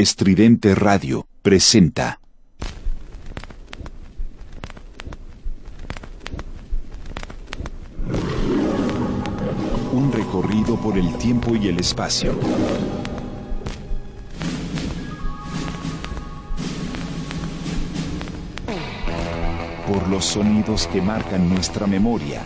Estridente Radio presenta. Un recorrido por el tiempo y el espacio. Por los sonidos que marcan nuestra memoria.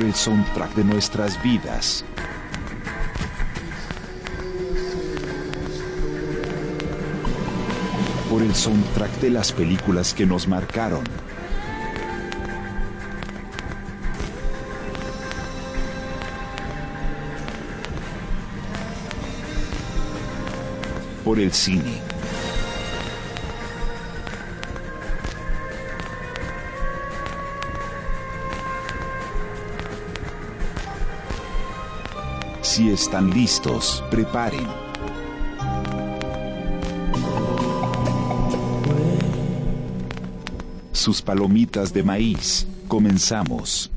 Por el soundtrack de nuestras vidas. Por el soundtrack de las películas que nos marcaron. Por el cine. Si están listos, preparen. Sus palomitas de maíz. Comenzamos.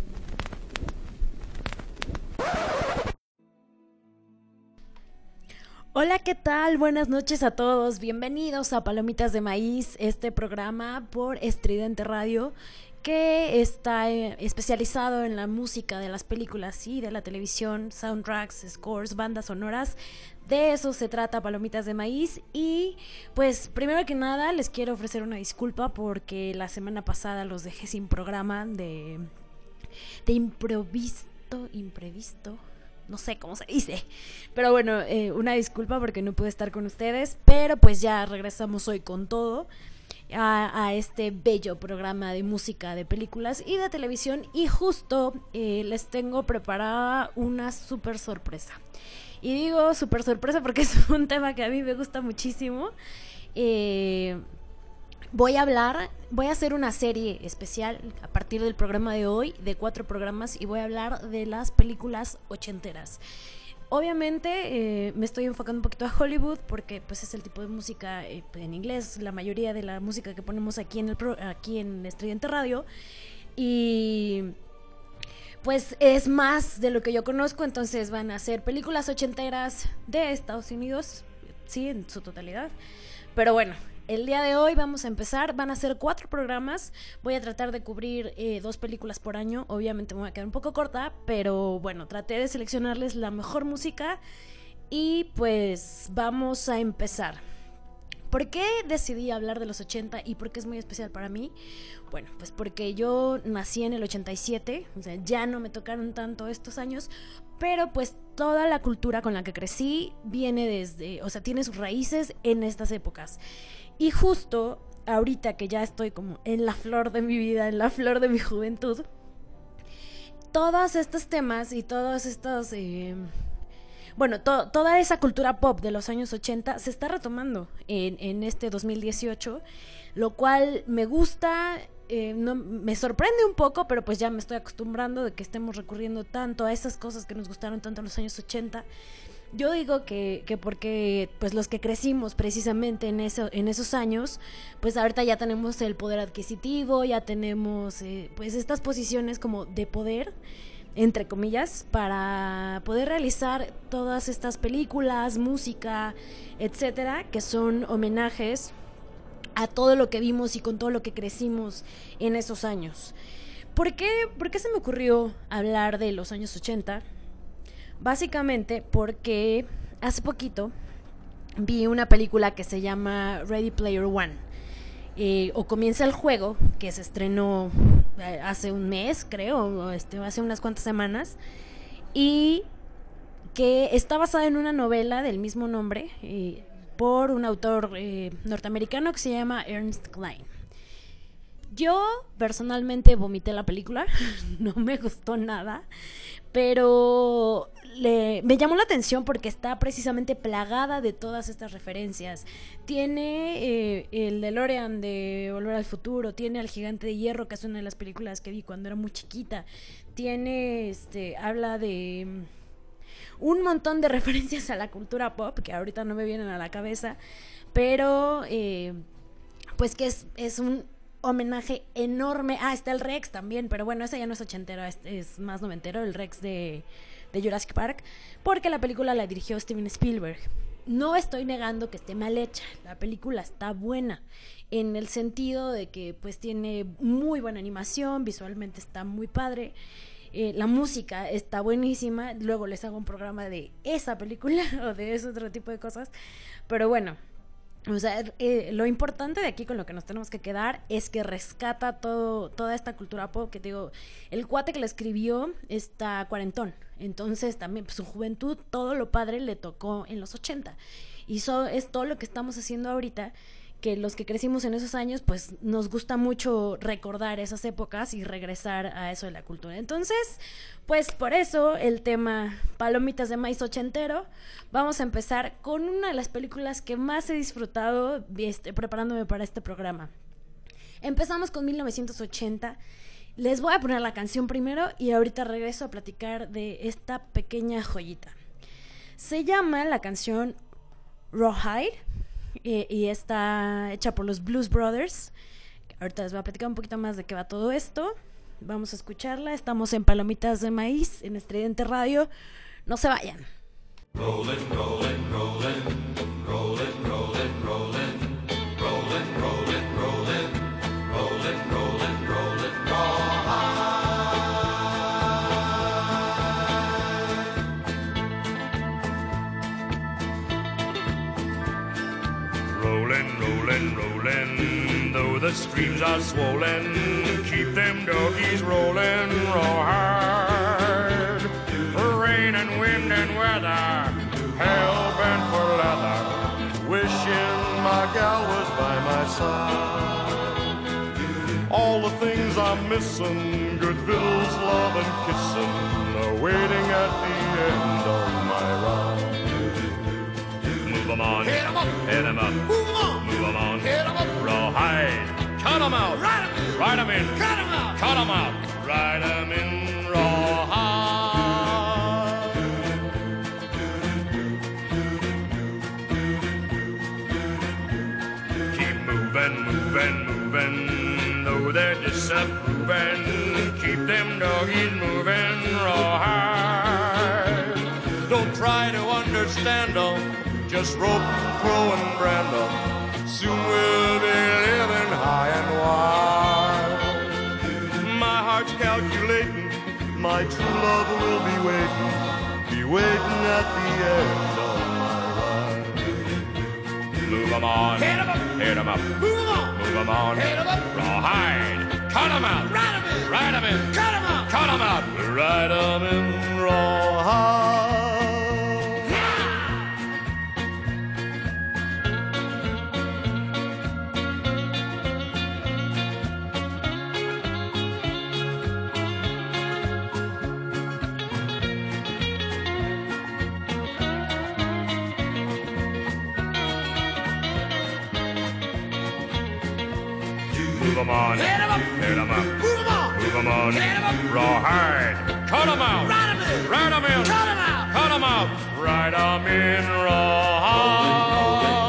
Hola, ¿qué tal? Buenas noches a todos. Bienvenidos a Palomitas de Maíz, este programa por Estridente Radio que está eh, especializado en la música de las películas y de la televisión, soundtracks, scores, bandas sonoras. De eso se trata Palomitas de Maíz y pues primero que nada les quiero ofrecer una disculpa porque la semana pasada los dejé sin programa de, de improvisto, imprevisto, no sé cómo se dice. Pero bueno, eh, una disculpa porque no pude estar con ustedes, pero pues ya regresamos hoy con todo a, este bello programa de música de películas y de televisión y justo eh, les tengo preparada una super sorpresa. Y digo super sorpresa porque es un tema que a mí me gusta muchísimo. Eh, voy a hablar, voy a hacer una serie especial a partir del programa de hoy, de cuatro programas, y voy a hablar de las películas ochenteras. Obviamente eh, me estoy enfocando un poquito a Hollywood porque pues es el tipo de música eh, en inglés, la mayoría de la música que ponemos aquí en el aquí en Estridente Radio y pues es más de lo que yo conozco, entonces van a ser películas ochenteras de Estados Unidos, sí, en su totalidad. Pero bueno, el día de hoy vamos a empezar, van a ser cuatro programas, voy a tratar de cubrir eh, dos películas por año, obviamente me voy a quedar un poco corta, pero bueno, traté de seleccionarles la mejor música y pues vamos a empezar. ¿Por qué decidí hablar de los 80 y por qué es muy especial para mí? Bueno, pues porque yo nací en el 87, o sea, ya no me tocaron tanto estos años, pero pues toda la cultura con la que crecí viene desde, o sea, tiene sus raíces en estas épocas. Y justo ahorita que ya estoy como en la flor de mi vida, en la flor de mi juventud, todos estos temas y todos estos... Eh, bueno, toda esa cultura pop de los años 80 se está retomando en, en este 2018, lo cual me gusta, eh, no, me sorprende un poco, pero pues ya me estoy acostumbrando de que estemos recurriendo tanto a esas cosas que nos gustaron tanto en los años 80 yo digo que, que, porque pues los que crecimos precisamente en, eso, en esos años, pues ahorita ya tenemos el poder adquisitivo, ya tenemos eh, pues estas posiciones como de poder, entre comillas, para poder realizar todas estas películas, música, etcétera, que son homenajes a todo lo que vimos y con todo lo que crecimos en esos años. ¿Por qué, ¿Por qué se me ocurrió hablar de los años 80? Básicamente porque hace poquito vi una película que se llama Ready Player One. Eh, o comienza el juego, que se estrenó eh, hace un mes, creo, este, hace unas cuantas semanas, y que está basada en una novela del mismo nombre eh, por un autor norteamericano que se llama Ernst Klein. Yo personalmente vomité la película, no me gustó nada, pero me llamó la atención porque está precisamente plagada de todas estas referencias. Tiene eh, el DeLorean de Volver al Futuro, tiene al Gigante de Hierro, que es una de las películas que vi cuando era muy chiquita. Tiene, este, habla de mm, un montón de referencias a la cultura pop que ahorita no me vienen a la cabeza, pero eh, pues que es, es un homenaje enorme. Ah, está el Rex también, pero bueno, ese ya no es ochentero, es, más noventero, el Rex de, de Jurassic Park, porque la película la dirigió Steven Spielberg. No estoy negando que esté mal hecha, la película está buena en el sentido de que pues tiene muy buena animación, visualmente está muy padre. Eh, la música está buenísima. Luego les hago un programa de esa película o de ese otro tipo de cosas. Pero bueno, o sea, eh, lo importante de aquí con lo que nos tenemos que quedar es que rescata todo, toda esta cultura pop que digo, el cuate que la escribió está cuarentón, entonces también pues, su juventud, todo lo padre le tocó en los 80 y eso es todo lo que estamos haciendo ahorita que los que crecimos en esos años, pues nos gusta mucho recordar esas épocas y regresar a eso de la cultura. Entonces, pues por eso el tema Palomitas de Maíz Ochentero. Vamos a empezar con una de las películas que más he disfrutado este, preparándome para este programa. Empezamos con 1980. Les voy a poner la canción primero y ahorita regreso a platicar de esta pequeña joyita. Se llama la canción Rawhide y, está hecha por los Blues Brothers. Ahorita les voy a platicar un poquito más de qué va todo esto. Vamos a escucharla. Estamos en Palomitas de Maíz, en Estridente Radio. No se vayan. The streams are swollen. Keep them doggies rolling raw hard. Rain and wind and weather, hell bent for leather. Wishing my gal was by my side. All the things I'm missing, good bills, love and kissing, are waiting at the end of my ride. Move 'em on, hit 'em up, hit 'em up, move 'em on, move 'em on, hit 'em up, rawhide. Cut them out. Ride them in. Ride them in. Cut them out. Cut them out. Ride them in rawhide. Keep moving, moving, moving. Though they're disapproving. Keep them doggies moving rawhide. Don't try to understand them. Just rope, crow, and brand them. Soon we'll be living high and wild. My heart's calculating, my true love will be waiting, be waiting at the end of my ride. Move 'em on, hit 'em up, hit 'em up, move 'em on, move 'em on, hit 'em up, rawhide, cut 'em out, ride 'em in, ride 'em in, cut 'em out, cut 'em out, ride 'em in rawhide. 'Em on. Hit 'em up. Hit 'em up. Move 'em on. Move 'em on. Hit 'em up. Rawhide. Cut 'em out. Ride 'em in. Ride 'em in. Cut 'em out. Cut 'em out. Ride 'em in rawhide.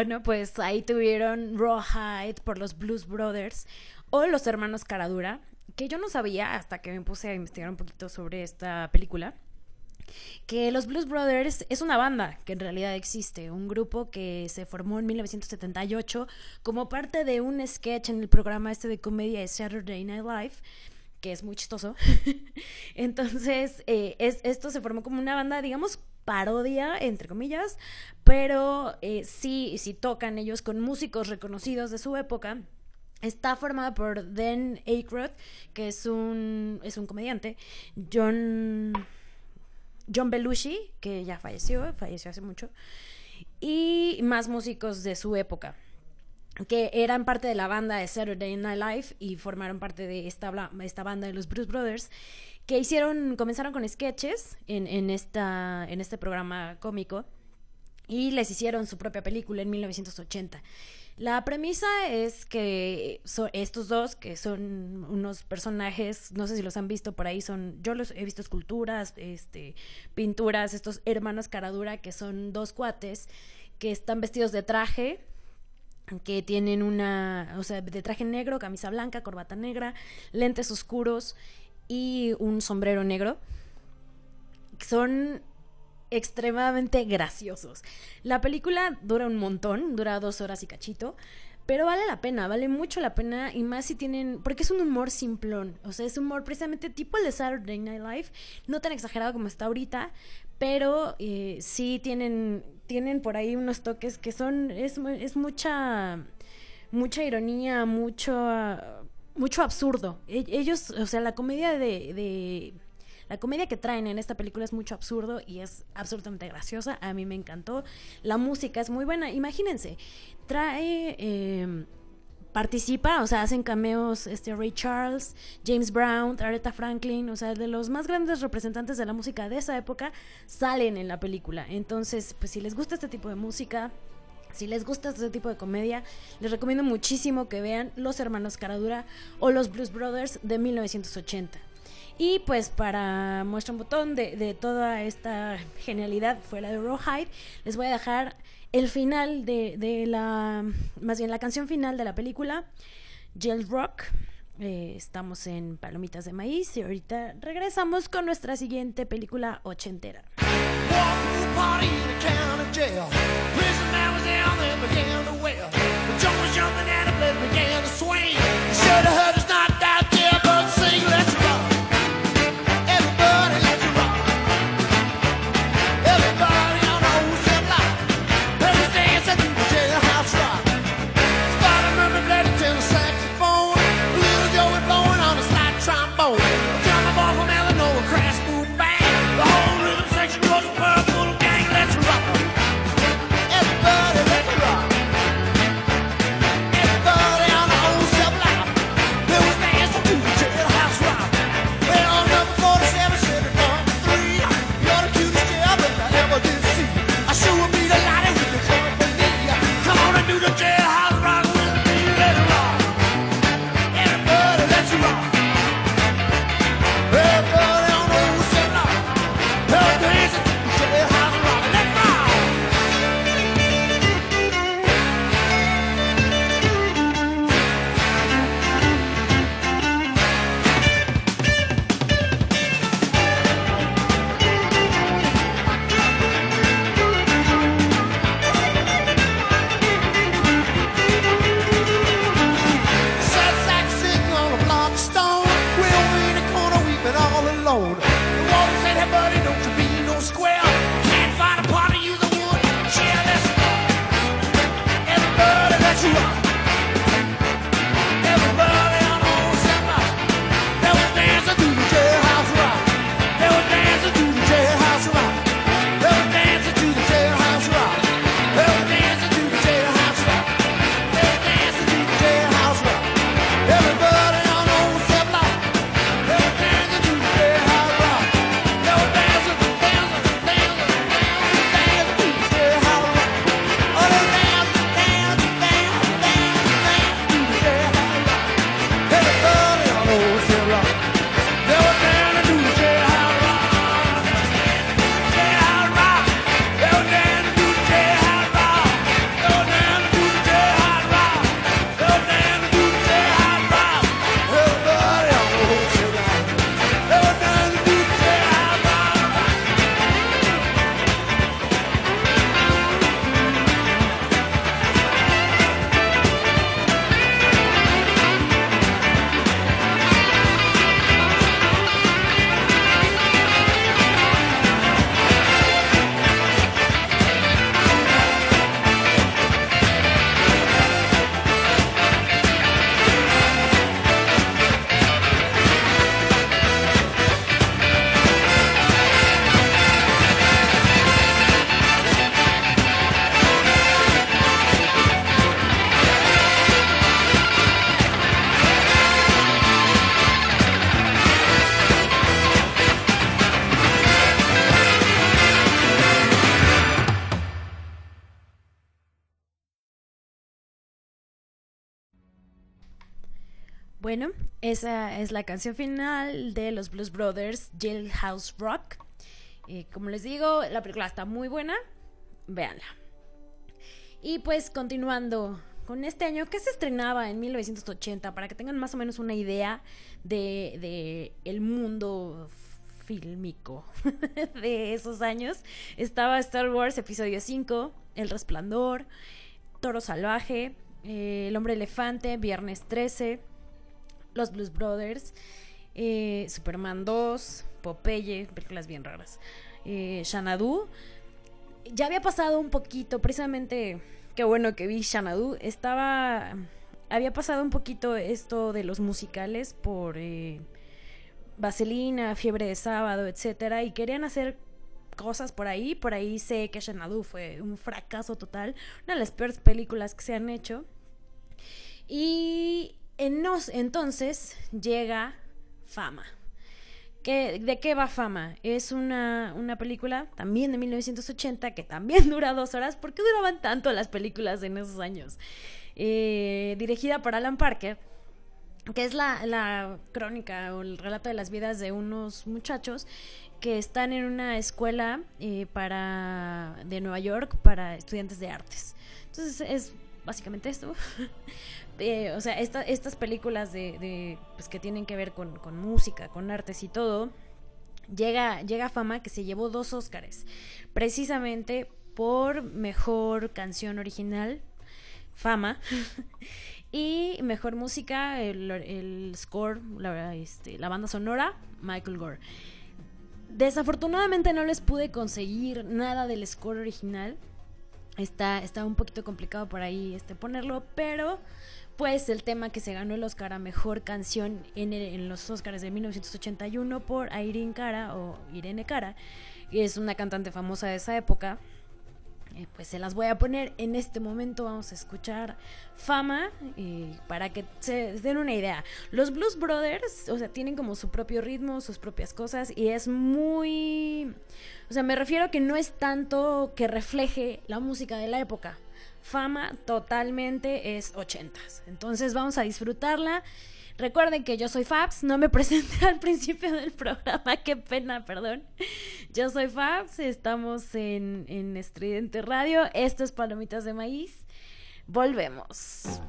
Bueno, pues ahí tuvieron Rawhide por los Blues Brothers o los hermanos Caradura, que yo no sabía hasta que me puse a investigar un poquito sobre esta película que los Blues Brothers es una banda que en realidad existe, un grupo que se formó en 1978 como parte de un sketch en el programa este de comedia de Saturday Night Live, que es muy chistoso. Entonces, eh, es, esto se formó como una banda, digamos, parodia, entre comillas, pero eh, sí, sí tocan ellos con músicos reconocidos de su época. Está formada por Dan Aykroyd, que es un, es un comediante, John, John Belushi, que ya falleció, falleció hace mucho, y más músicos de su época que eran parte de la banda de Saturday Night Live y formaron parte de esta, esta banda de los Bruce Brothers que hicieron, comenzaron con sketches en, en, esta, en este programa cómico y les hicieron su propia película en 1980. La premisa es que estos dos, que son unos personajes, no sé si los han visto por ahí, son, yo los he visto esculturas, este, pinturas, estos hermanos Caradura, que son dos cuates que están vestidos de traje, que tienen una, o sea, de traje negro, camisa blanca, corbata negra, lentes oscuros y un sombrero negro. Son extremadamente graciosos. La película dura un montón, dura dos horas y cachito, pero vale la pena, vale mucho la pena y más si tienen, porque es un humor simplón, o sea, es humor precisamente tipo el de Saturday Night Live, no tan exagerado como está ahorita, pero eh, sí tienen, tienen por ahí unos toques que son, es, es mucha, mucha ironía, mucho, mucho absurdo. E, ellos, o sea, la comedia de la comedia que traen en esta película es mucho absurdo y es absolutamente graciosa. A mí me encantó. La música es muy buena. Imagínense, trae... Em, participa, o sea, hacen cameos este Ray Charles, James Brown, Aretha Franklin, o sea, de los más grandes representantes de la música de esa época salen en la película. Entonces, pues si les gusta este tipo de música, si les gusta este tipo de comedia, les recomiendo muchísimo que vean Los Hermanos Caradura o Los Blues Brothers de 1980. Y pues para muestra un botón de, toda esta genialidad fuera de Rawhide, les voy a dejar el final de, la, más bien la canción final de la película, Gel Rock. Eh, estamos en Palomitas de Maíz y ahorita regresamos con nuestra siguiente película ochentera. began to wail. The joint was jumping and the blood began to swing. You should have heard esa es la canción final de los Blues Brothers, Jailhouse Rock. Eh, como les digo, la película está muy buena. Véanla. Y pues continuando con este año que se estrenaba en 1980, para que tengan más o menos una idea de, de el mundo fílmico de esos años, estaba Star Wars Episodio 5, El Resplandor, Toro Salvaje, eh, El Hombre Elefante, Viernes 13, los Blues Brothers, eh, Superman 2, Popeye, películas bien raras, eh. Ya había pasado un poquito, precisamente, qué bueno que vi Xanadu, estaba... Había pasado un poquito esto de los musicales por eh, Vaselina, Fiebre de Sábado, etcétera, y querían hacer cosas por ahí. Por ahí sé que Xanadu fue un fracaso total, una de las peores películas que se han hecho. Y entonces llega Fama. ¿De qué va Fama? Es una, película también de 1980 que también dura dos horas. ¿Por qué duraban tanto las películas en esos años? Eh, dirigida por Alan Parker, que es la, crónica o el relato de las vidas de unos muchachos que están en una escuela eh, para de Nueva York para estudiantes de artes. Entonces es básicamente esto. Eh, o sea, estas películas de, pues, que tienen que ver con, música, con artes y todo, llega, llega fama que se llevó dos Óscares, precisamente por mejor canción original, fama, y mejor música, el, score, la, este, la banda sonora, Michael Gore. Desafortunadamente no les pude conseguir nada del score original. Está, está un poquito complicado por ahí este, ponerlo, pero pues el tema que se ganó el Oscar a Mejor Canción en, los Oscars de 1981 por Irene Cara o Irene Cara, y es una cantante famosa de esa época. Eh, pues se las voy a poner en este momento. Vamos a escuchar Fama para que se den una idea. Los Blues Brothers, o sea, tienen como su propio ritmo, sus propias cosas y es muy. O sea, me refiero a que no es tanto que refleje la música de la época fama totalmente es ochentas. Entonces vamos a disfrutarla. Recuerden que yo soy Fabs, no me presenté al principio del programa, qué pena, perdón. Yo soy Fabs, estamos en, en Estridente Radio, esto es Palomitas de Maíz, volvemos.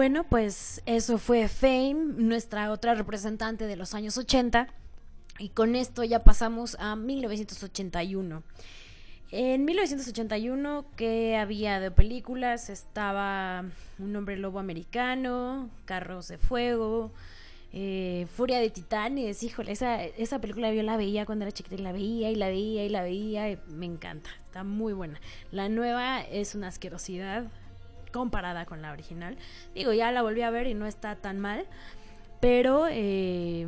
Bueno, pues eso fue Fame, nuestra otra representante de los años 80. Y con esto ya pasamos a 1981. En 1981, ¿qué había de películas? Estaba Un hombre lobo americano, Carros de Fuego, eh, Furia de Titanes. Híjole, esa, esa película yo la veía cuando era chiquita y la veía y la veía y la veía. Y me encanta, está muy buena. La nueva es una asquerosidad comparada con la original. Digo, ya la volví a ver y no está tan mal. Pero eh,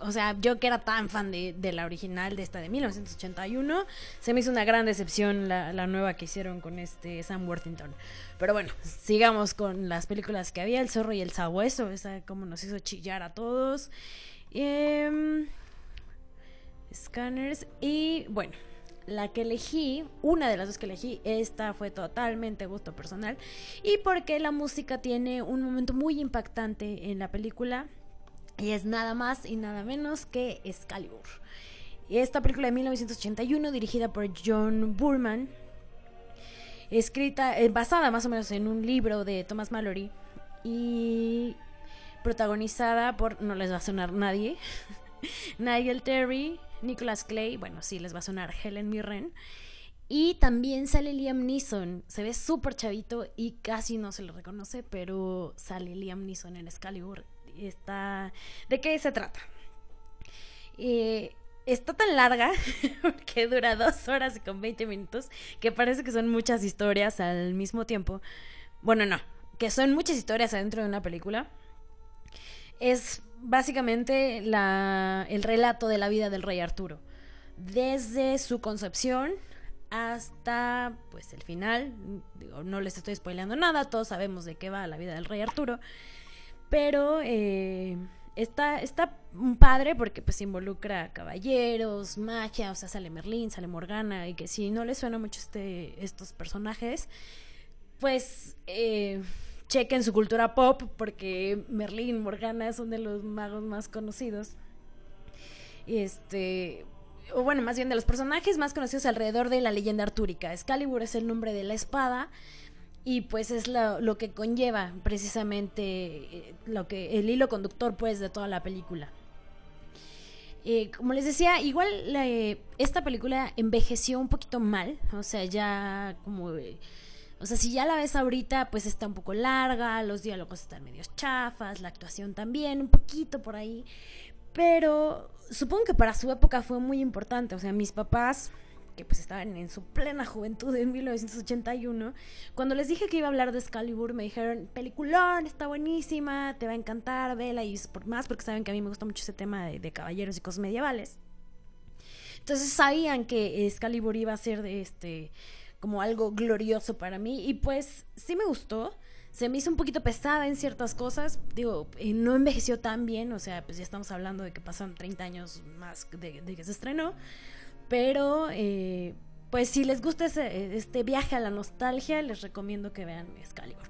o, sea, yo que era tan fan de, la original, de esta de 1981, se me hizo una gran decepción la, nueva que hicieron con este Sam Worthington. Pero bueno, sigamos con las películas que había, El zorro y el sabueso, esa como nos hizo chillar a todos. Em, scanners y bueno, la que elegí, una de las dos que elegí, esta fue totalmente gusto personal y porque la música tiene un momento muy impactante en la película y es nada más y nada menos que Excalibur. Esta película de 1981, dirigida por John Burman, escrita, eh, basada más o menos en un libro de Thomas Mallory y protagonizada por, no les va a sonar nadie, Nigel Terry, Nicholas Clay, bueno, sí les va a sonar Helen Mirren. Y también sale Liam Neeson. Se ve súper chavito y casi no se lo reconoce, pero sale Liam Neeson en Excalibur está... ¿De qué se trata? Eh, está tan larga, porque dura dos horas y con 20 minutos, que parece que son muchas historias al mismo tiempo. Bueno, no, que son muchas historias adentro de una película. Es básicamente el relato de la vida del rey Arturo. Desde su concepción hasta pues el final. no les estoy spoileando nada, todos sabemos de qué va la vida del rey Arturo. Pero eh, está, está padre porque pues involucra caballeros, magia, o sea, sale Merlín, sale Morgana, y que si no les suena mucho este, estos personajes, pues eh, chequen su cultura pop porque Merlín, Morgana son de los magos más conocidos. Este, o bueno, más bien de los personajes más conocidos alrededor de la leyenda artúrica. Excalibur es el nombre de la espada y pues es lo, que conlleva precisamente eh, lo que el hilo conductor pues de toda la película eh, como les decía igual esta película envejeció un poquito mal o sea ya como eh, o sea si ya la ves ahorita pues está un poco larga los diálogos están medio chafas la actuación también un poquito por ahí pero supongo que para su época fue muy importante o sea mis papás que pues estaban en su plena juventud en 1981, cuando les dije que iba a hablar de Excalibur, me dijeron, peliculón, está buenísima, te va a encantar, vela, y por más porque saben que a mí me gusta mucho ese tema de, caballeros y cosas medievales. Entonces sabían que Excalibur iba a ser de este como algo glorioso para mí y pues sí me gustó. Se me hizo un poquito pesada en ciertas cosas, digo, eh, no envejeció tan bien, o sea, pues ya estamos hablando de que pasan 30 años más de que se estrenó, pero, eh, pues si les gusta este viaje a la nostalgia, les recomiendo que vean Excalibur.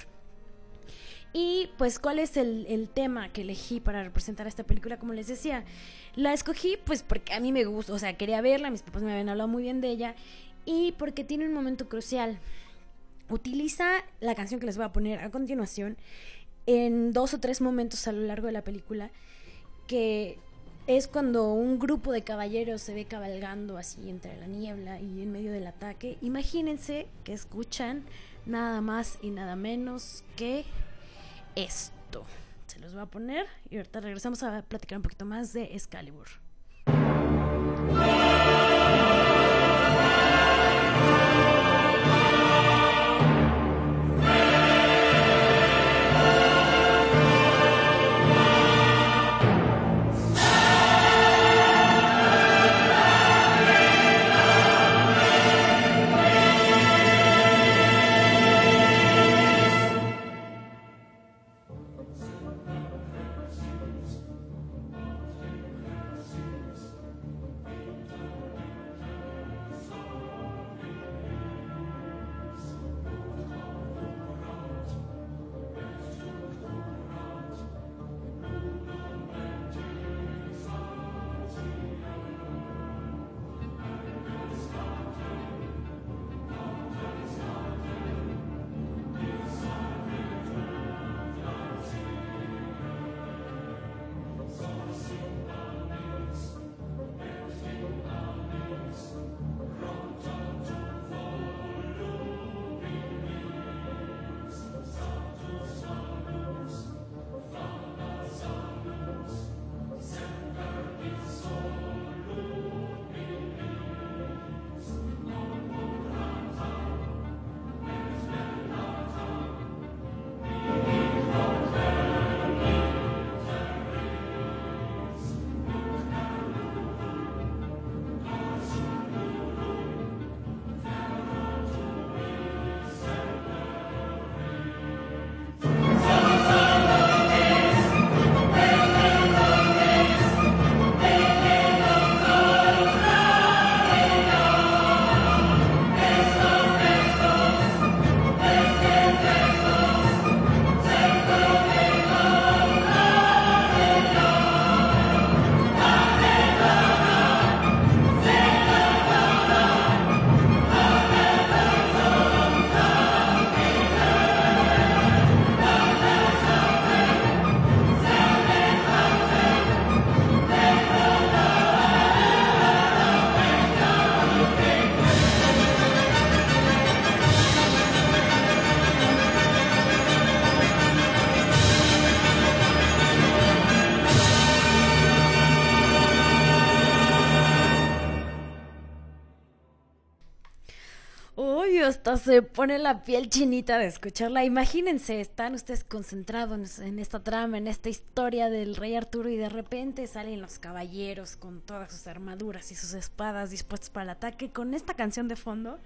Y pues, ¿cuál es el, tema que elegí para representar esta película? Como les decía, la escogí pues porque a mí me gusta, o sea, quería verla, mis papás me habían hablado muy bien de ella, y porque tiene un momento crucial. Utiliza la canción que les voy a poner a continuación en dos o tres momentos a lo largo de la película que es cuando un grupo de caballeros se ve cabalgando así entre la niebla y en medio del ataque. Imagínense que escuchan nada más y nada menos que esto. Se los voy a poner y ahorita regresamos a platicar un poquito más de Excalibur. Hasta se pone la piel chinita de escucharla. Imagínense, están ustedes concentrados en esta trama, en esta historia del rey Arturo y de repente salen los caballeros con todas sus armaduras y sus espadas dispuestos para el ataque con esta canción de fondo.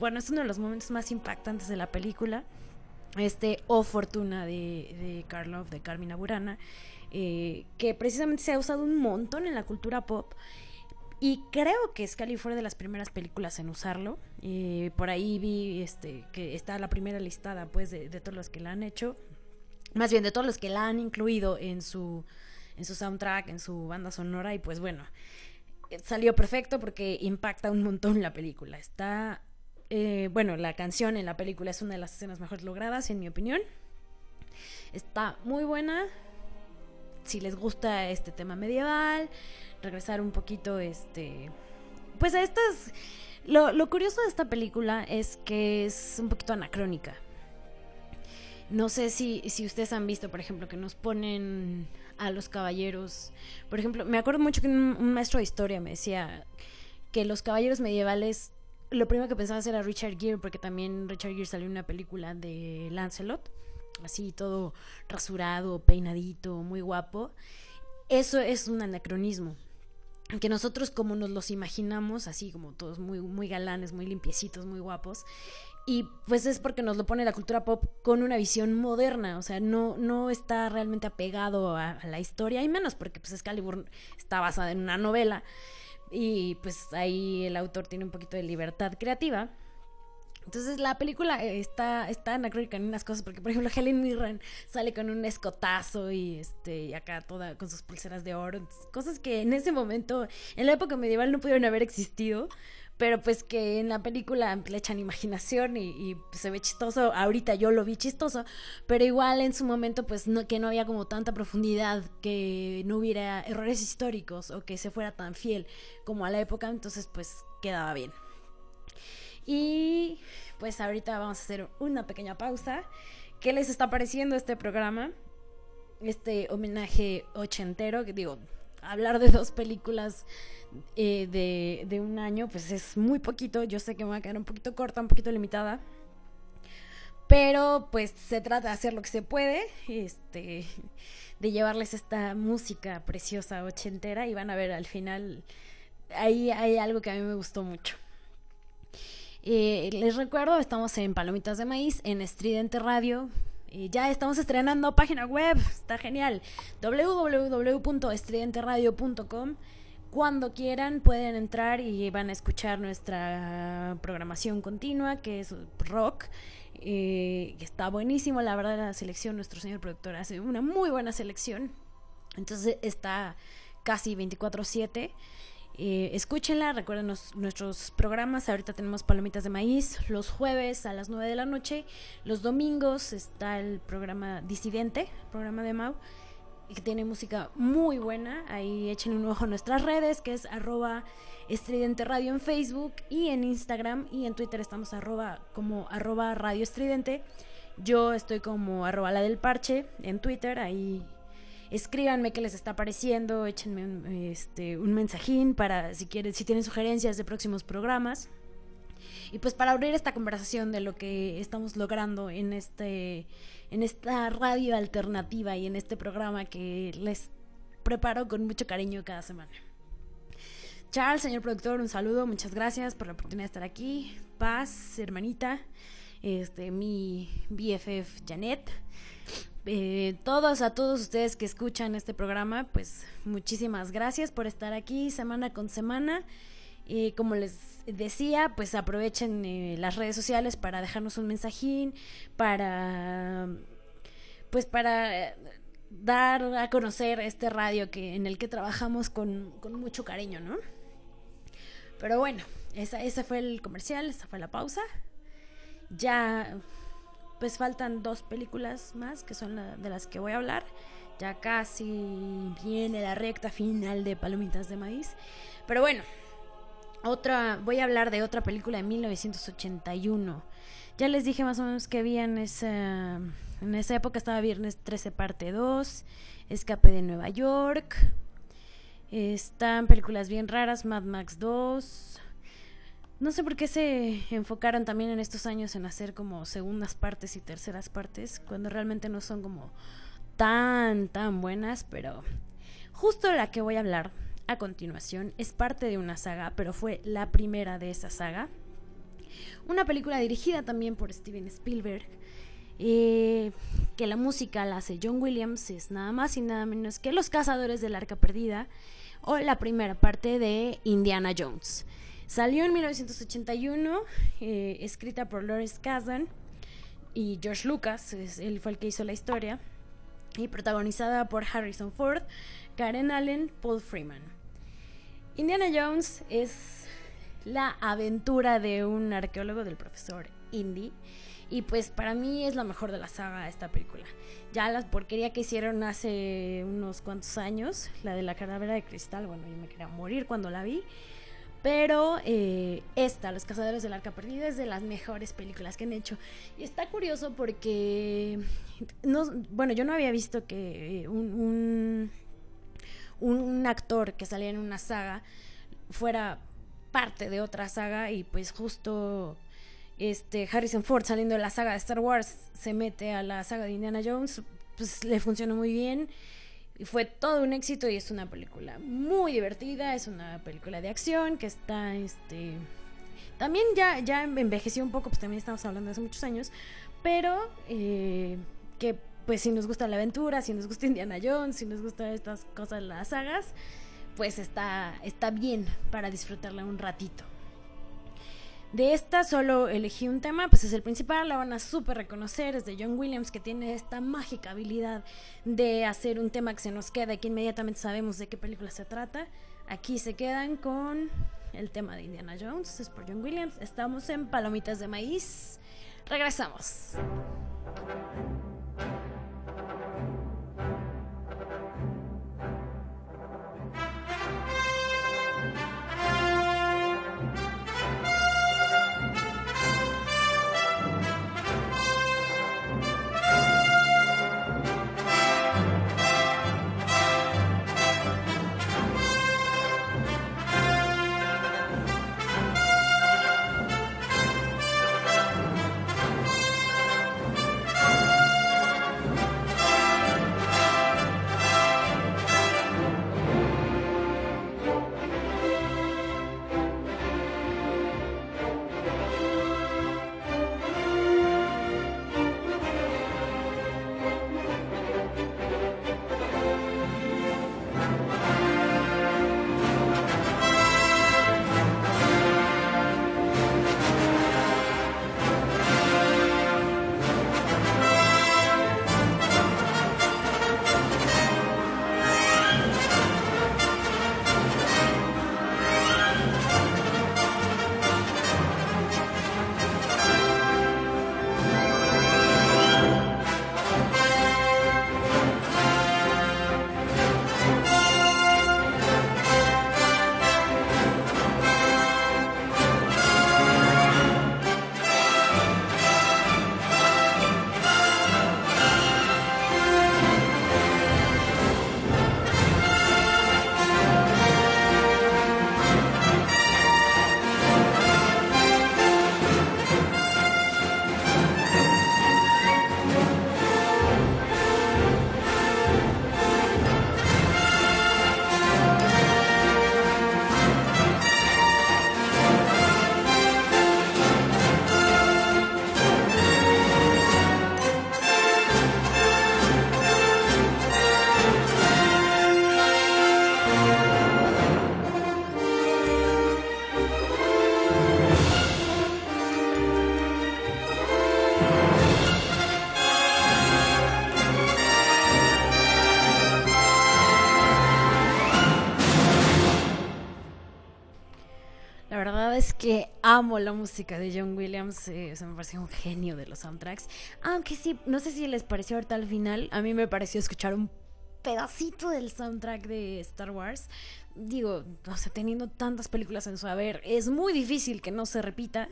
Bueno, es uno de los momentos más impactantes de la película. Este O Fortuna de, de Karlov, de Carmina Burana, eh, que precisamente se ha usado un montón en la cultura pop y creo que Scully fue de las primeras películas en usarlo. Eh, por ahí vi este, que está la primera listada pues, de, todos los que la han hecho. Más bien de todos los que la han incluido en su, en su soundtrack, en su banda sonora. Y pues bueno, salió perfecto porque impacta un montón la película. Está. Eh, bueno, la canción en la película es una de las escenas mejor logradas, en mi opinión. Está muy buena. Si les gusta este tema medieval regresar un poquito, este, pues a estas... Lo, lo curioso de esta película es que es un poquito anacrónica. No sé si, si ustedes han visto, por ejemplo, que nos ponen a los caballeros. Por ejemplo, me acuerdo mucho que un, maestro de historia me decía que los caballeros medievales, lo primero que pensaba era Richard Gere, porque también Richard Gere salió en una película de Lancelot, así todo rasurado, peinadito, muy guapo. Eso es un anacronismo que nosotros como nos los imaginamos, así como todos muy, muy galanes, muy limpiecitos, muy guapos, y pues es porque nos lo pone la cultura pop con una visión moderna, o sea, no, no está realmente apegado a, la historia, y menos porque pues Excalibur está basada en una novela, y pues ahí el autor tiene un poquito de libertad creativa. Entonces la película está, está anacrónica en unas cosas, porque por ejemplo Helen Mirren sale con un escotazo y este y acá toda con sus pulseras de oro, cosas que en ese momento, en la época medieval no pudieron haber existido, pero pues que en la película le echan imaginación y, se ve chistoso, ahorita yo lo vi chistoso, pero igual en su momento pues no, que no había como tanta profundidad, que no hubiera errores históricos o que se fuera tan fiel como a la época, entonces pues quedaba bien. Y pues ahorita vamos a hacer una pequeña pausa. ¿Qué les está pareciendo este programa? Este homenaje ochentero, que digo, hablar de dos películas eh, de, de, un año, pues es muy poquito. Yo sé que me va a quedar un poquito corta, un poquito limitada. Pero pues se trata de hacer lo que se puede, este, de llevarles esta música preciosa ochentera y van a ver al final, ahí hay algo que a mí me gustó mucho. Eh, les recuerdo, estamos en Palomitas de Maíz, en Estridente Radio. ya estamos estrenando página web, está genial. www.estridenteradio.com. Cuando quieran pueden entrar y van a escuchar nuestra programación continua, que es rock. Eh, está buenísimo, la verdad la selección, nuestro señor productor hace una muy buena selección. Entonces está casi 24/7. Eh, escúchenla, recuerden nuestros programas. Ahorita tenemos Palomitas de Maíz los jueves a las 9 de la noche. Los domingos está el programa Disidente, programa de Mau, que tiene música muy buena. Ahí echen un ojo a nuestras redes, que es arroba estridente radio en Facebook y en Instagram y en Twitter estamos arroba como arroba radio estridente. Yo estoy como arroba la del parche en Twitter, ahí escríbanme qué les está pareciendo, échenme un, este, un mensajín para si quieren, si tienen sugerencias de próximos programas. Y pues para abrir esta conversación de lo que estamos logrando en este en esta radio alternativa y en este programa que les preparo con mucho cariño cada semana. Charles, señor productor, un saludo, muchas gracias por la oportunidad de estar aquí. Paz, hermanita, este mi BFF Janet. Eh, todos, a todos ustedes que escuchan este programa, pues muchísimas gracias por estar aquí semana con semana. Y como les decía, pues aprovechen eh, las redes sociales para dejarnos un mensajín, para pues para dar a conocer este radio que, en el que trabajamos con, con mucho cariño, ¿no? Pero bueno, esa, ese fue el comercial, esa fue la pausa. Ya pues faltan dos películas más que son de las que voy a hablar. Ya casi viene la recta final de Palomitas de Maíz. Pero bueno, otra, voy a hablar de otra película de 1981. Ya les dije más o menos que había en esa, en esa época, estaba Viernes 13 parte 2, Escape de Nueva York, están películas bien raras, Mad Max 2, no sé por qué se enfocaron también en estos años en hacer como segundas partes y terceras partes, cuando realmente no son como tan, tan buenas, pero justo la que voy a hablar a continuación es parte de una saga, pero fue la primera de esa saga. Una película dirigida también por Steven Spielberg, eh, que la música la hace John Williams, es nada más y nada menos que Los Cazadores del Arca Perdida, o la primera parte de Indiana Jones. Salió en 1981, eh, escrita por Lawrence Kasdan y George Lucas, él fue el que hizo la historia, y protagonizada por Harrison Ford, Karen Allen, Paul Freeman. Indiana Jones es la aventura de un arqueólogo del profesor Indy. Y pues para mí es la mejor de la saga esta película. Ya la porquería que hicieron hace unos cuantos años, la de la calavera de cristal, bueno, yo me quería morir cuando la vi. Pero eh, esta, Los Cazadores del Arca Perdida, es de las mejores películas que han hecho. Y está curioso porque, no, bueno, yo no había visto que un, un, actor que salía en una saga fuera parte de otra saga y pues justo este Harrison Ford saliendo de la saga de Star Wars se mete a la saga de Indiana Jones, pues le funcionó muy bien. Y fue todo un éxito y es una película muy divertida, es una película de acción que está, este... También ya, ya envejeció un poco, pues también estamos hablando de hace muchos años, pero eh, que pues si nos gusta la aventura, si nos gusta Indiana Jones, si nos gusta estas cosas, las sagas, pues está, está bien para disfrutarla un ratito. De esta solo elegí un tema, pues es el principal, la van a súper reconocer, es de John Williams, que tiene esta mágica habilidad de hacer un tema que se nos queda y que inmediatamente sabemos de qué película se trata. Aquí se quedan con el tema de Indiana Jones, es por John Williams. Estamos en Palomitas de Maíz. Regresamos. Amo la música de John Williams, eh, me pareció un genio de los soundtracks. Aunque sí, no sé si les pareció ahorita al final, a mí me pareció escuchar un pedacito del soundtrack de Star Wars. Digo, o sea, teniendo tantas películas en su haber, es muy difícil que no se repita,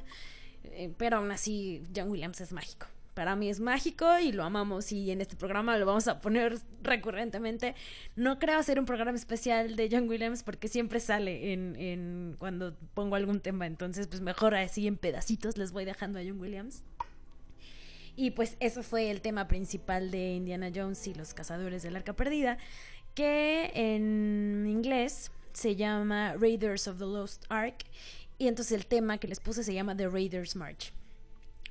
eh, pero aún así John Williams es mágico. Para mí es mágico y lo amamos y en este programa lo vamos a poner recurrentemente. No creo hacer un programa especial de John Williams porque siempre sale en, en cuando pongo algún tema, entonces pues mejor así en pedacitos les voy dejando a John Williams. Y pues eso fue el tema principal de Indiana Jones y los cazadores del arca perdida, que en inglés se llama Raiders of the Lost Ark y entonces el tema que les puse se llama The Raiders March.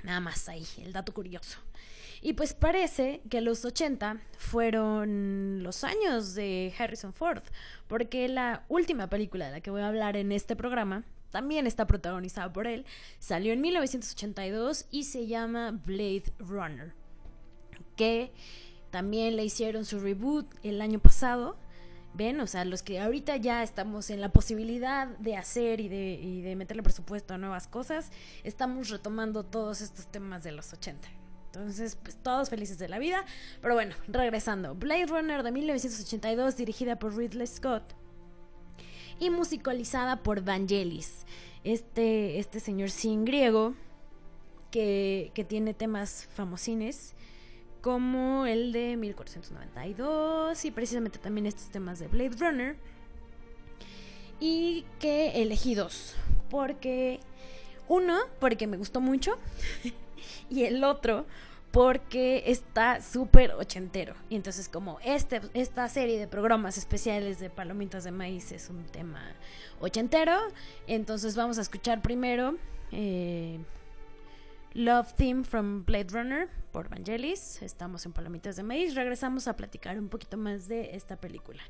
Nada más ahí, el dato curioso. Y pues parece que los 80 fueron los años de Harrison Ford, porque la última película de la que voy a hablar en este programa también está protagonizada por él. Salió en 1982 y se llama Blade Runner, que también le hicieron su reboot el año pasado. Ven, o sea, los que ahorita ya estamos en la posibilidad de hacer y de, y de meterle presupuesto a nuevas cosas, estamos retomando todos estos temas de los 80. Entonces, pues todos felices de la vida. Pero bueno, regresando. Blade Runner de 1982, dirigida por Ridley Scott y musicalizada por Vangelis, este, este señor sin griego que, que tiene temas famosines como el de 1492 y precisamente también estos temas de Blade Runner. Y que elegí dos, porque uno, porque me gustó mucho, y el otro, porque está súper ochentero. Y entonces como este, esta serie de programas especiales de Palomitas de Maíz es un tema ochentero, entonces vamos a escuchar primero eh, Love Theme from Blade Runner por Vangelis. Estamos en Palomitas de Maíz. Regresamos a platicar un poquito más de esta película.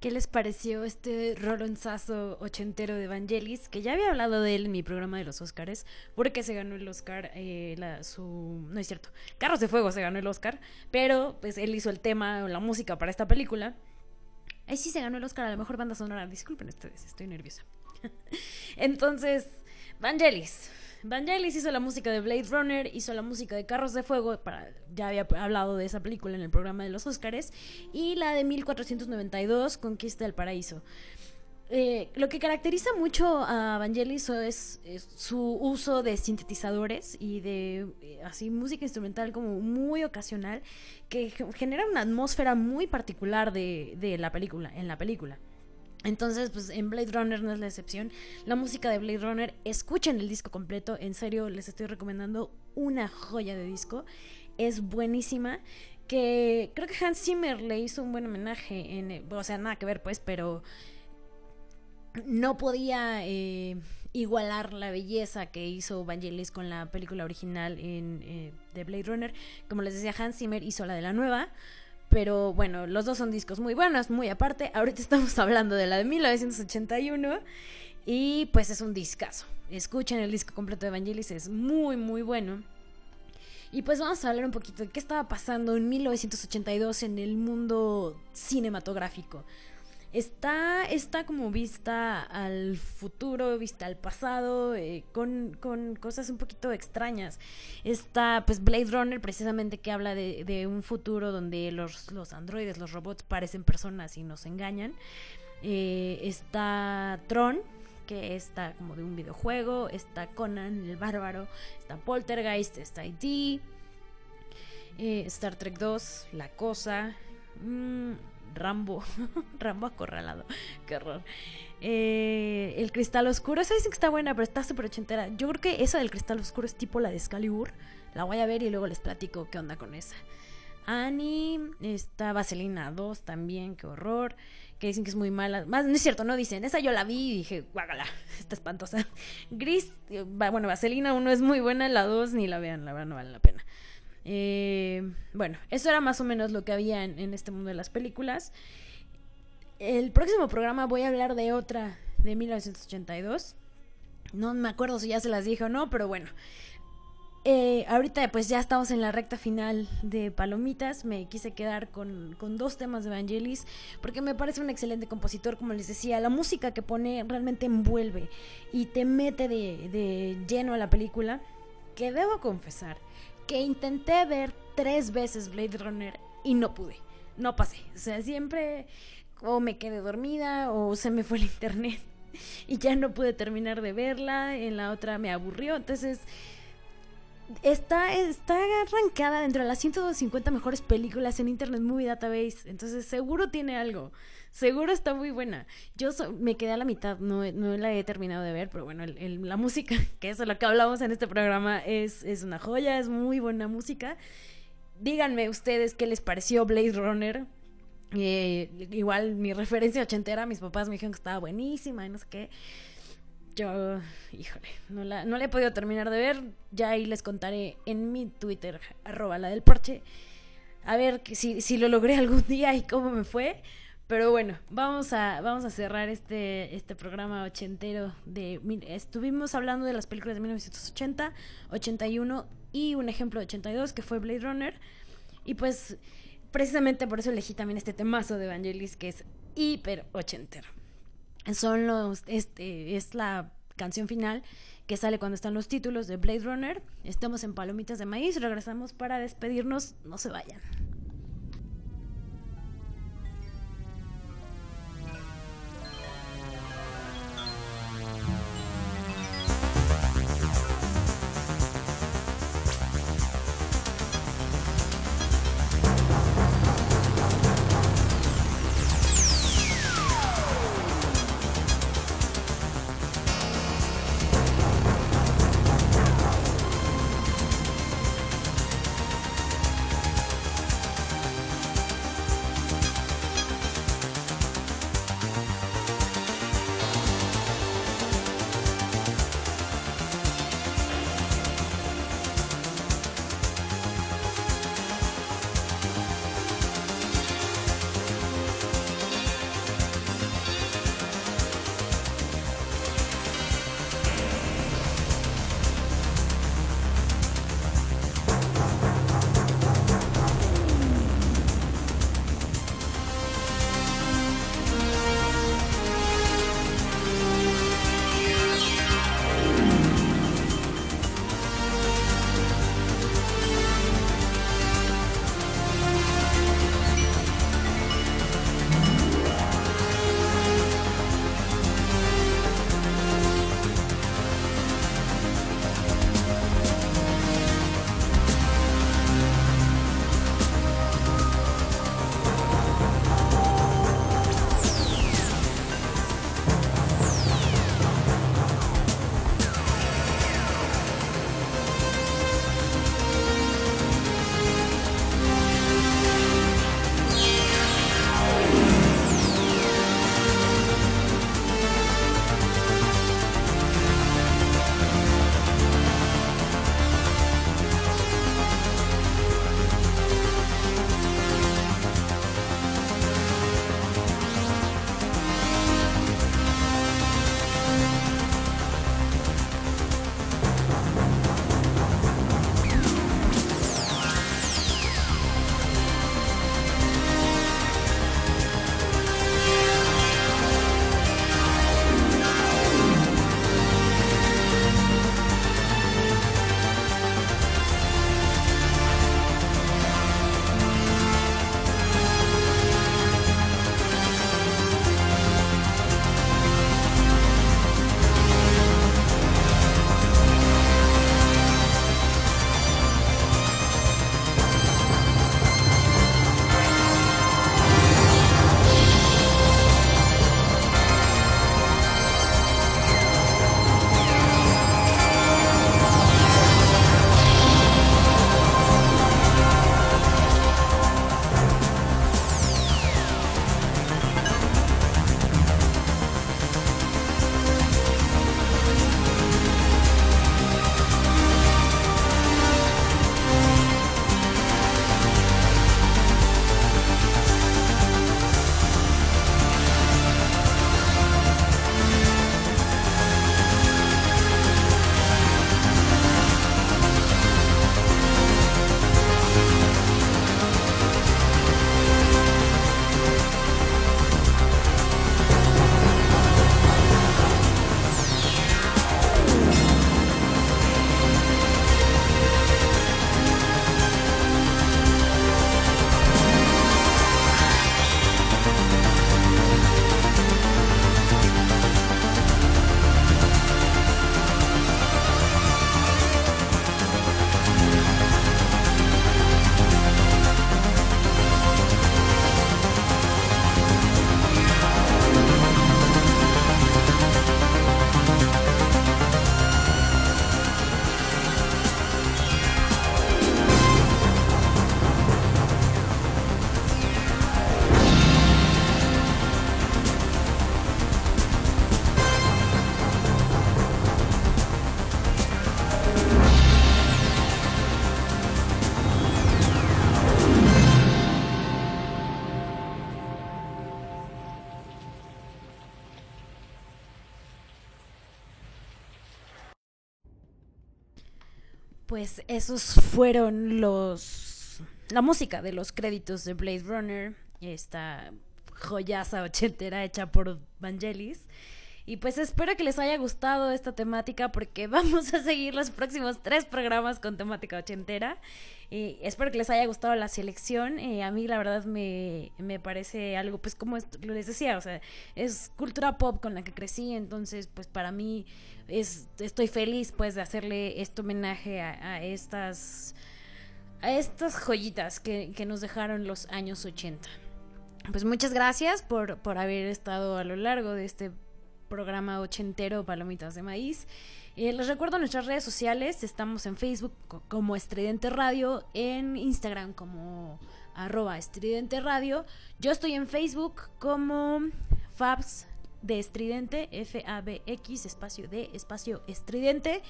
Qué les pareció este rolonzazo ochentero de Vangelis, que ya había hablado de él en mi programa de los Oscars, porque se ganó el Oscar, eh, su... no es cierto, Carros de Fuego se ganó el Oscar, pero pues él hizo el tema, o la música para esta película. Ahí sí se ganó el Oscar a la mejor banda sonora, disculpen ustedes, estoy nerviosa. Entonces, Vangelis, Vangelis hizo la música de Blade Runner, hizo la música de Carros de Fuego, ya había hablado de esa película en el programa de los Oscars, y la de 1492, Conquista del Paraíso. Eh, lo que caracteriza mucho a Vangelis es, su uso de sintetizadores y de eh, así música instrumental como muy ocasional que genera una atmósfera muy particular de, de la película en la película. Entonces, pues en Blade Runner no es la excepción. La música de Blade Runner, escuchen el disco completo. En serio, les estoy recomendando una joya de disco. Es buenísima. Que creo que Hans Zimmer le hizo un buen homenaje. En, o sea, nada que ver, pues, pero no podía eh, igualar la belleza que hizo Vangelis con la película original en, eh, de Blade Runner. Como les decía, Hans Zimmer hizo la de la nueva. Pero bueno, los dos son discos muy buenos, muy aparte. Ahorita estamos hablando de la de 1981 y pues es un discazo. Escuchen el disco completo de Evangelis, es muy, muy bueno. Y pues vamos a hablar un poquito de qué estaba pasando en 1982 en el mundo cinematográfico está, está como vista al futuro, vista al pasado, eh, con, con, cosas un poquito extrañas. Está pues Blade Runner precisamente que habla de, un futuro donde los, los, androides, los robots parecen personas y nos engañan. Eh, está Tron, que está como de un videojuego, está Conan el Bárbaro, está Poltergeist, está IT, eh, Star Trek 2, La Cosa. Mmm, Rambo, Rambo acorralado, qué horror. Eh, el cristal oscuro, esa dicen que está buena, pero está súper ochentera. Yo creo que esa del cristal oscuro es tipo la de Excalibur. La voy a ver y luego les platico qué onda con esa. Annie, está Vaselina 2 también, qué horror. Que dicen que es muy mala. Más, no es cierto, no dicen. Esa yo la vi y dije, guágala, está espantosa. Gris, eh, bueno, Vaselina 1 es muy buena, la 2 ni la vean, la verdad no vale la pena. Eh, bueno, eso era más o menos lo que había en, este mundo de las películas. El próximo programa voy a hablar de otra de 1982. No me acuerdo si ya se las dije o no, pero bueno. Eh, ahorita pues ya estamos en la recta final de Palomitas. Me quise quedar con, dos temas de Vangelis porque me parece un excelente compositor, como les decía. La música que pone realmente envuelve y te mete de, de lleno a la película. Que debo confesar que intenté ver tres veces Blade Runner y no pude, no pasé. O sea, siempre o me quedé dormida o se me fue el internet y ya no pude terminar de verla, en la otra me aburrió, entonces está, está arrancada dentro de las 150 mejores películas en Internet Movie Database, entonces seguro tiene algo. Seguro está muy buena. Yo me quedé a la mitad, no, no la he terminado de ver, pero bueno, la música, que es lo que hablamos en este programa, es, es una joya, es muy buena música. Díganme ustedes qué les pareció Blade Runner. Eh, igual mi referencia ochentera, mis papás me dijeron que estaba buenísima y no sé qué. Yo, híjole, no la, no he podido terminar de ver. Ya ahí les contaré en mi Twitter, arroba la del parche. A ver si, si lo logré algún día y cómo me fue. Pero bueno, vamos a, vamos a cerrar este, este programa ochentero de... Estuvimos hablando de las películas de 1980, 81 y un ejemplo de 82 que fue Blade Runner. Y pues precisamente por eso elegí también este temazo de Evangelis que es hiper ochentero. Son los, este, es la canción final que sale cuando están los títulos de Blade Runner. Estamos en Palomitas de Maíz, regresamos para despedirnos, no se vayan. Pues esos fueron los la música de los créditos de Blade Runner, esta joyaza ochentera hecha por Vangelis. Y pues espero que les haya gustado esta temática porque vamos a seguir los próximos tres programas con temática ochentera. Espero que les haya gustado la selección. Eh, a mí la verdad me, me parece algo, pues como les decía, o sea, es cultura pop con la que crecí, entonces pues para mí es, estoy feliz pues de hacerle este homenaje a, estas a estas joyitas que, que nos dejaron los años 80. Pues muchas gracias por, por haber estado a lo largo de este programa ochentero Palomitas de Maíz. Eh, les recuerdo nuestras redes sociales, estamos en Facebook como Estridente Radio, en Instagram como arroba Estridente Radio. Yo estoy en Facebook como Fabs de Estridente, F-A-B-X, espacio de espacio Estridente.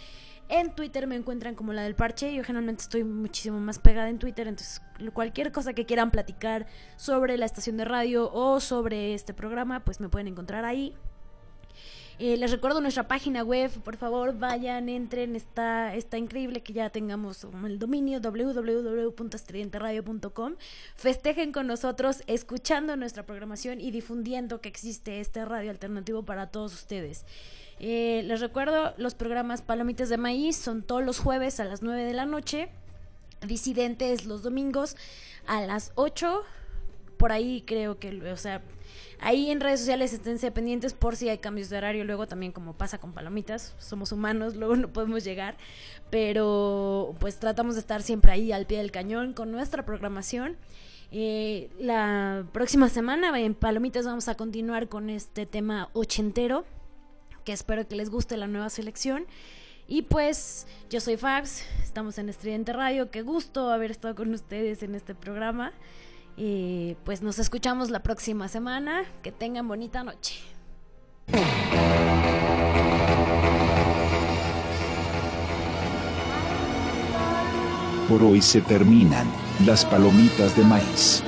En Twitter me encuentran como la del parche. Yo generalmente estoy muchísimo más pegada en Twitter. Entonces, cualquier cosa que quieran platicar sobre la estación de radio o sobre este programa, pues me pueden encontrar ahí. Eh, les recuerdo nuestra página web, por favor vayan, entren, está, está increíble que ya tengamos el dominio www.estridenteradio.com. Festejen con nosotros, escuchando nuestra programación y difundiendo que existe este radio alternativo para todos ustedes. Eh, les recuerdo, los programas Palomitas de Maíz son todos los jueves a las 9 de la noche. Disidentes los domingos a las 8. Por ahí creo que, o sea, Ahí en redes sociales esténse pendientes por si hay cambios de horario. Luego también como pasa con palomitas, somos humanos, luego no podemos llegar. Pero pues tratamos de estar siempre ahí al pie del cañón con nuestra programación. Eh, la próxima semana en Palomitas vamos a continuar con este tema ochentero, que espero que les guste la nueva selección. Y pues yo soy Fabs, estamos en Estridente Radio, qué gusto haber estado con ustedes en este programa. Y pues nos escuchamos la próxima semana. Que tengan bonita noche. Por hoy se terminan las palomitas de maíz.